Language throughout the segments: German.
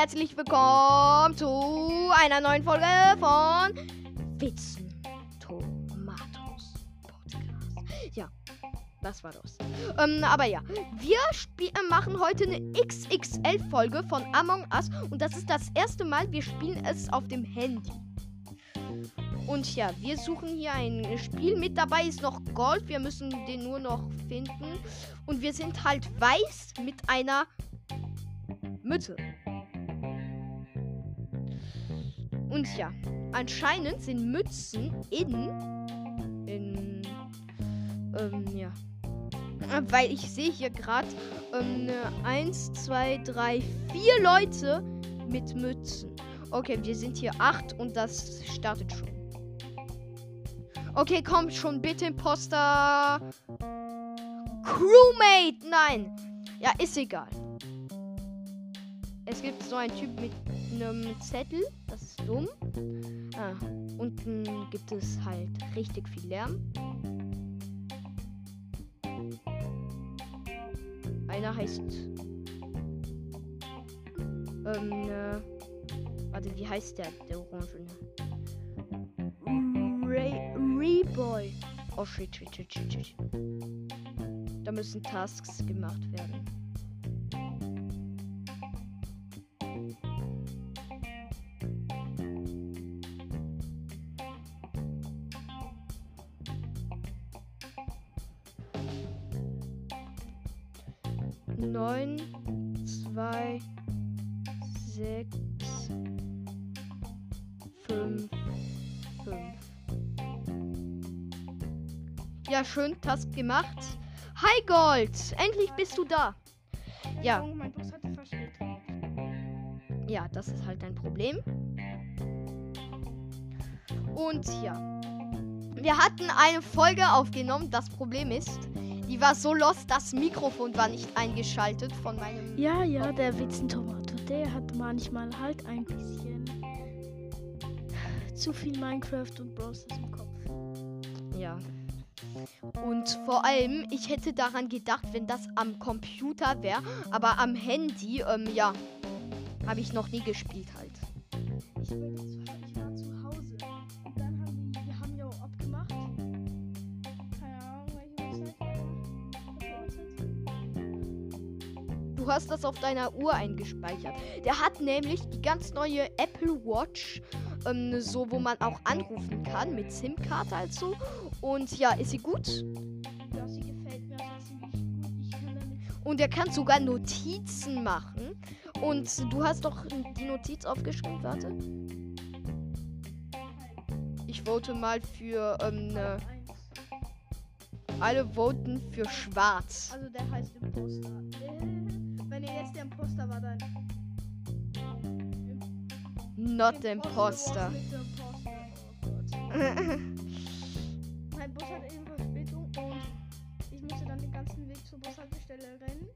herzlich willkommen zu einer neuen Folge von Witzen Tomatos Podcast. Ja, das war das. Ähm, aber ja, wir äh, machen heute eine XXL-Folge von Among Us und das ist das erste Mal, wir spielen es auf dem Handy. Und ja, wir suchen hier ein Spiel. Mit dabei ist noch Gold. Wir müssen den nur noch finden. Und wir sind halt weiß mit einer Mütze. Und ja, anscheinend sind Mützen in. in. Ähm, ja. Weil ich sehe hier gerade ähm, 1, 2, 3, 4 Leute mit Mützen. Okay, wir sind hier 8 und das startet schon. Okay, komm schon, bitte, Imposter. Crewmate, nein. Ja, ist egal. Es gibt so einen Typ mit einem Zettel. Das ist dumm. Ah, unten gibt es halt richtig viel Lärm. Einer heißt. Ähm, äh, warte, wie heißt der, der Orange? Ray, Reboy. Oh shit, shit, shit, shit, shit. Da müssen Tasks gemacht werden. Neun, zwei, sechs, fünf, fünf. Ja, schön, Task gemacht. Hi Gold, endlich bist du da. Ja. Ja, das ist halt ein Problem. Und ja. Wir hatten eine Folge aufgenommen. Das Problem ist, die war so lost, das Mikrofon war nicht eingeschaltet von meinem. Ja, ja, der Witzentomato, der hat manchmal halt ein bisschen zu viel Minecraft und Bros. im Kopf. Ja. Und vor allem, ich hätte daran gedacht, wenn das am Computer wäre, aber am Handy, ähm, ja, habe ich noch nie gespielt halt. Ich, bin Du hast das auf deiner Uhr eingespeichert. Der hat nämlich die ganz neue Apple Watch, ähm, so wo man auch anrufen kann mit SIM-Karte also. Und ja, ist sie gut? Ja, sie gefällt mir also ziemlich gut. Ich kann damit. Und er kann sogar Notizen machen. Und du hast doch die Notiz aufgeschrieben, warte. Ich vote mal für, ähm, ne, alle voten für schwarz. Also der heißt Imposter. Äh, Er jetzt der Imposter war, dann. Not the imposter. Oh. Mein Bus hat eben Verspätung und ich musste dann den ganzen Weg zur Bushaltestelle rennen.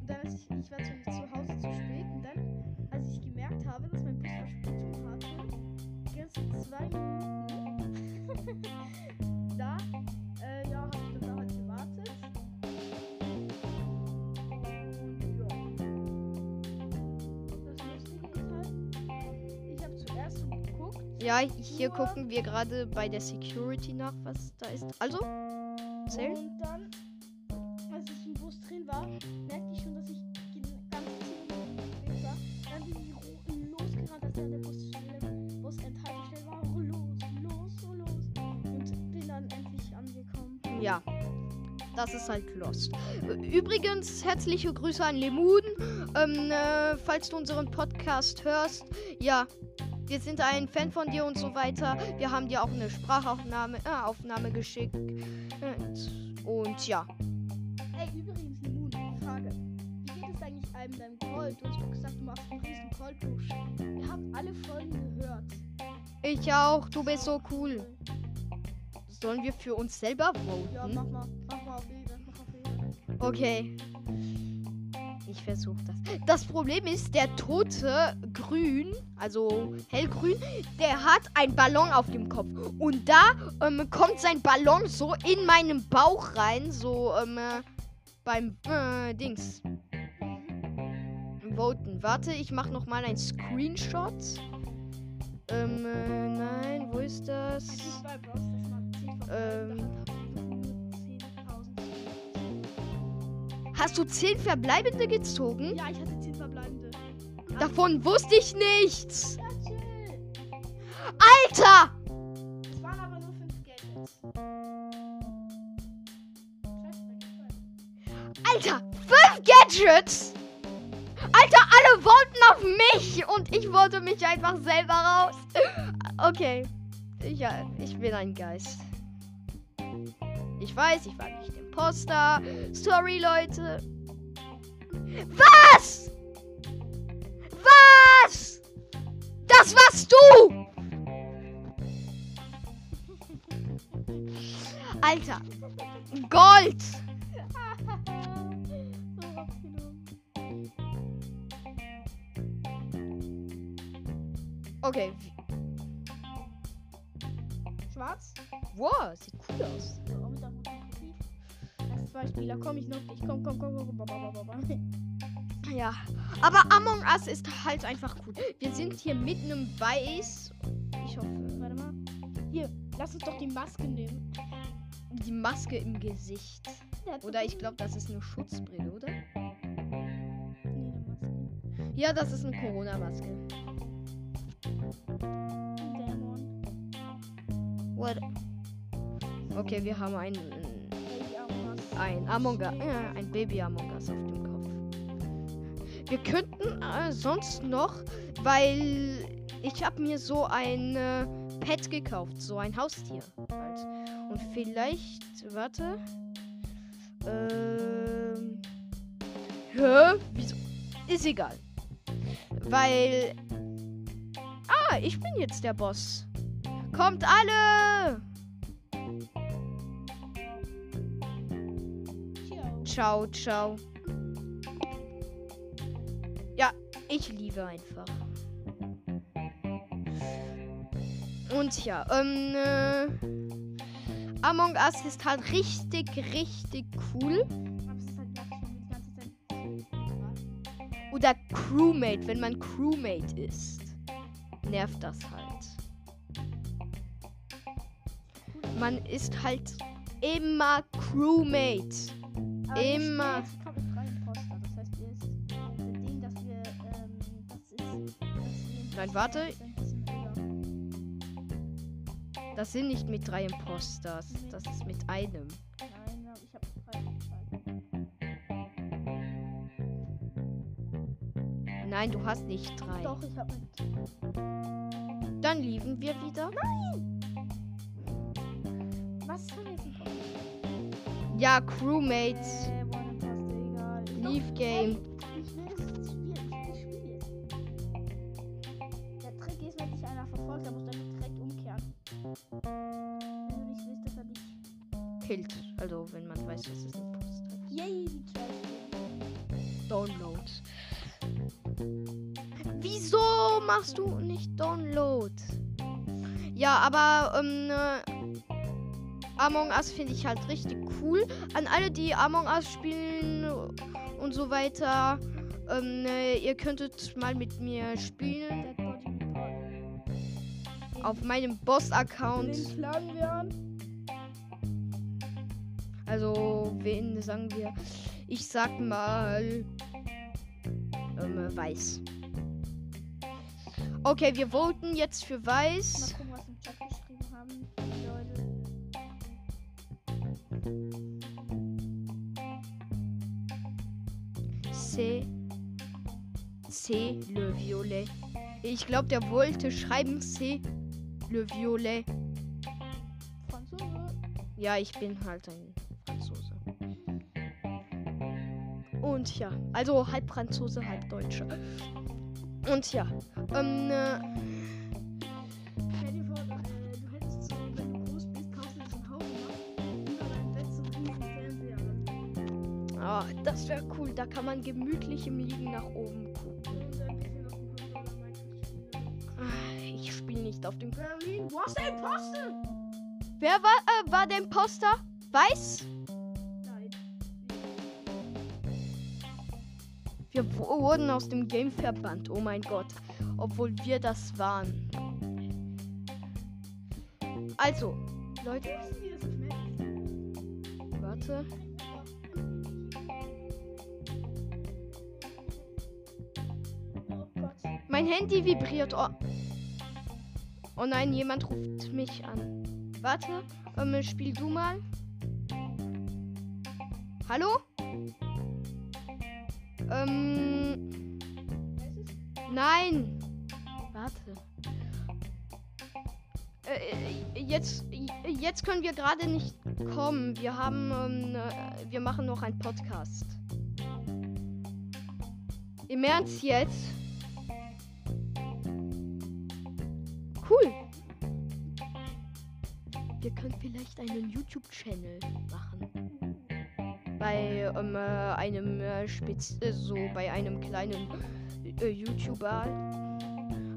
Und dann, als ich, ich war zu Ja, hier gucken wir gerade bei der Security nach, was da ist. Also, zählen. Und dann, als ich im Bus drin war, merkte ich schon, dass ich ganz ziemlich unterwegs war. Dann bin ich losgerannt, als der Bus, Bus Endhaltestelle war. Los, los, los. Und bin dann endlich angekommen. Ja, das ist halt Lost. Übrigens, herzliche Grüße an Lemun. Ähm, äh, falls du unseren Podcast hörst, ja, wir sind ein Fan von dir und so weiter. Wir haben dir auch eine Sprachaufnahme äh, Aufnahme geschickt. Äh, Und ja, Ey, übrigens, Moon, Frage. Wie geht es eigentlich einem deinem Gold? Du hast doch gesagt, du machst einen riesen Goldpush. Ihr habt alle Folgen gehört. ich auch. Du bist so cool. Sollen wir für uns selber Ja, voten? mach mal. Mach mal auf Ehre. Mach auf Ehre. Okay. Ich versuche das. Das Problem ist, der tote Grün, also hellgrün, der hat einen Ballon auf dem Kopf. Und da ähm, kommt sein Ballon so in meinen Bauch rein, so ähm, äh, beim äh, Dings. voten. Warte, ich mache noch mal ein Screenshot. Ähm, äh, nein, wo ist das? Es Hast du 10 verbleibende gezogen? Ja, ich hatte 10 verbleibende. Davon wusste ich nichts. Alter! Es waren aber nur 5 Gadgets. Alter! 5 Gadgets! Alter, alle wollten auf mich und ich wollte mich einfach selber raus. Okay. Ja, ich bin ein Geist. Ich weiß, ich war nicht Imposter. Sorry, Leute. Was? Was? Das warst du! Alter. Gold! Okay. Schwarz? Wow, sieht cool aus. Zwei Spieler komm ich noch nicht. Komm, komm, komm, komm, komm. Ja, aber Among Us ist halt einfach cool. Wir sind hier mitten im Weiß. Ich hoffe, Warte mal. Hier, lass uns doch die Maske nehmen. die Maske im Gesicht. Oder ich glaube, das ist eine Schutzbrille, oder? Ja, das ist eine Corona-Maske. What? Okay, wir haben ein, Baby Among Us. Ein Among Us, äh, ein Baby Among Us auf dem Kopf. Wir könnten äh, sonst noch, weil ich habe mir so ein äh, Pet gekauft, so ein Haustier halt. Und vielleicht, warte. Ähm. Hä? Wieso? Ist egal. Weil. Ah, ich bin jetzt der Boss. Kommt alle! Ciao. Ciao. Ja, ich liebe einfach. Und ja, ähm, äh, Among Us ist halt richtig, richtig cool. Oder Crewmate, wenn man Crewmate ist. Nervt das halt. Man ist halt immer Crewmate. Immer. Jetzt kommt ein freier Imposter. Das heißt, ihr ist mit dem, dass wir, ähm, das ist. Das Nein, warte. Das sind nicht mit drei Imposters. Das ist mit einem. Nein, ich habe frei geschaltet. Nein, du hast nicht drei. Doch, ich habe mit. Dann lieben wir wieder. Was ist denn jetzt ein Kopf? Ja, Crewmate. One Imposter, egal. Leave Game. Dass. Killt. Also, wenn man weiß, was es ein Post hat. Yay, die Trash. Download. Wieso machst du nicht Download? Ja, aber ähm, äh, Among Us finde ich halt richtig cool. An alle, die Among Us spielen und so weiter, ähm, äh, ihr könntet mal mit mir spielen auf meinem Boss-Account. Wir an. Also, wen sagen wir? Ich sag mal. Ähm, weiß. Okay, wir voten jetzt für weiß. C. Le Violet. Ich glaube, der wollte schreiben C. Le Violet. Franzose. Ja, ich bin halt ein Franzose. Und ja, also halb Franzose, halb Deutscher. Und ja, ähm, äh, das wäre cool. Da kann man gemütlich im Liegen nach oben gucken. Ah, Ich spiele nicht auf dem. Berlin, du den Posten? Wer war, äh, war der Imposter? Weiß? Nein. Wir wurden aus dem Game verbannt. Oh mein Gott. Obwohl wir das waren. Also, Leute. Warte. Handy vibriert. Oh. oh nein, jemand ruft mich an. Warte, ähm, spiel du mal. Hallo? Ähm, nein. Warte. Äh, jetzt, jetzt können wir gerade nicht kommen. Wir haben, ähm, äh, wir machen noch einen Podcast. Im Ernst jetzt? Cool. Wir können vielleicht einen YouTube-Channel machen. Bei ähm, äh, einem äh, Spez äh, so bei einem kleinen äh, YouTuber.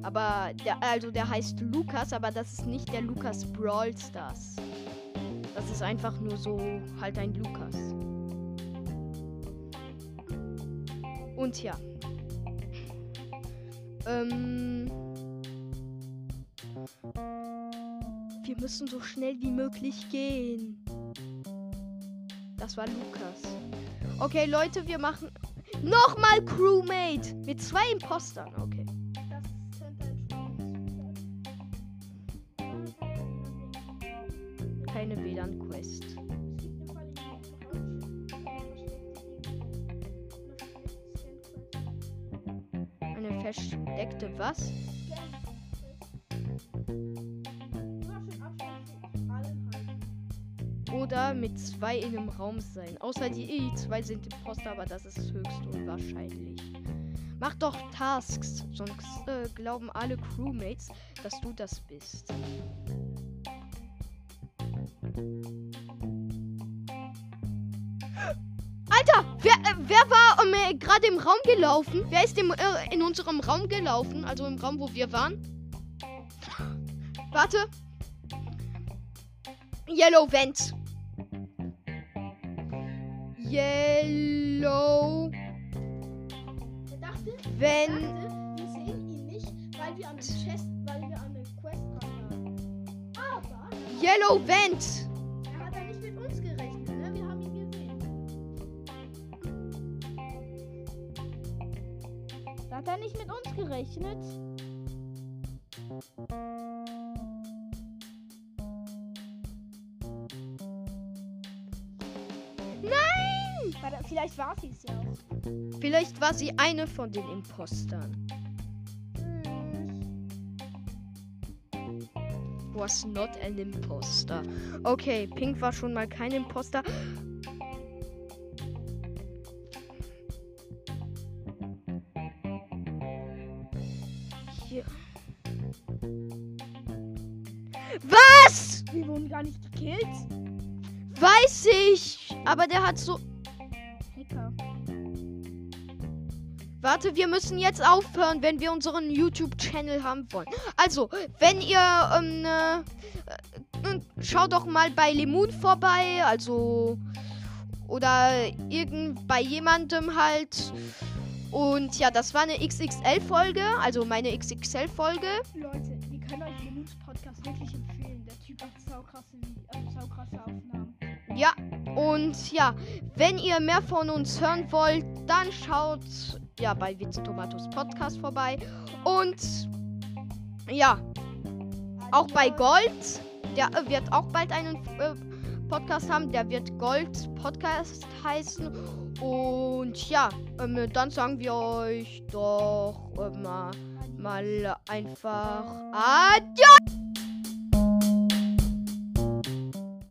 Aber der, also der heißt Lukas, aber das ist nicht der Lukas Brawl Stars. Das ist einfach nur so halt ein Lukas. Und ja. Ähm. Wir müssen so schnell wie möglich gehen. Das war Lukas. Okay, Leute, wir machen nochmal Crewmate mit zwei Impostern. Okay. Keine WLAN-Quest. Eine versteckte was? Mit zwei in einem Raum sein. Außer die E, zwei sind Imposter, aber das ist höchst unwahrscheinlich. Mach doch Tasks, sonst äh, glauben alle Crewmates, dass du das bist. Alter, wer, äh, wer war ähm, äh, gerade im Raum gelaufen? Wer ist im, äh, in unserem Raum gelaufen? Also im Raum, wo wir waren? Warte. Yellow Vent. Yellow Er dachte, Vent. dachte, wir sehen ihn nicht, weil wir an der Chest, weil wir an der Quest waren. Aber Yellow Vent. er hat ja nicht mit uns gerechnet, ne? Wir haben ihn gesehen. Da hat er nicht mit uns gerechnet. Vielleicht war sie es ja auch. Vielleicht war sie eine von den Impostern. Was not an Imposter. Okay, Pink war schon mal kein Imposter. Hier. Was? Wir wurden gar nicht gekillt. Weiß ich. Aber der hat so. Warte, wir müssen jetzt aufhören, wenn wir unseren YouTube-Channel haben wollen. Also, wenn ihr, ähm, äh, äh, schaut doch mal bei Lemon vorbei, also, oder irgend bei jemandem halt. Und ja, das war eine XXL-Folge, also meine XXL-Folge. Leute, wir können euch Lemons Podcast wirklich empfehlen. Der Typ hat saukrasse, also saukrasse Aufnahmen. Ja, und ja, wenn ihr mehr von uns hören wollt, dann schaut ja bei Witze Tomatos Podcast vorbei. Und ja, auch bei Gold. Der äh, wird auch bald einen äh, Podcast haben. Der wird Gold Podcast heißen. Und ja, ähm, dann sagen wir euch doch äh, mal, mal einfach Adios.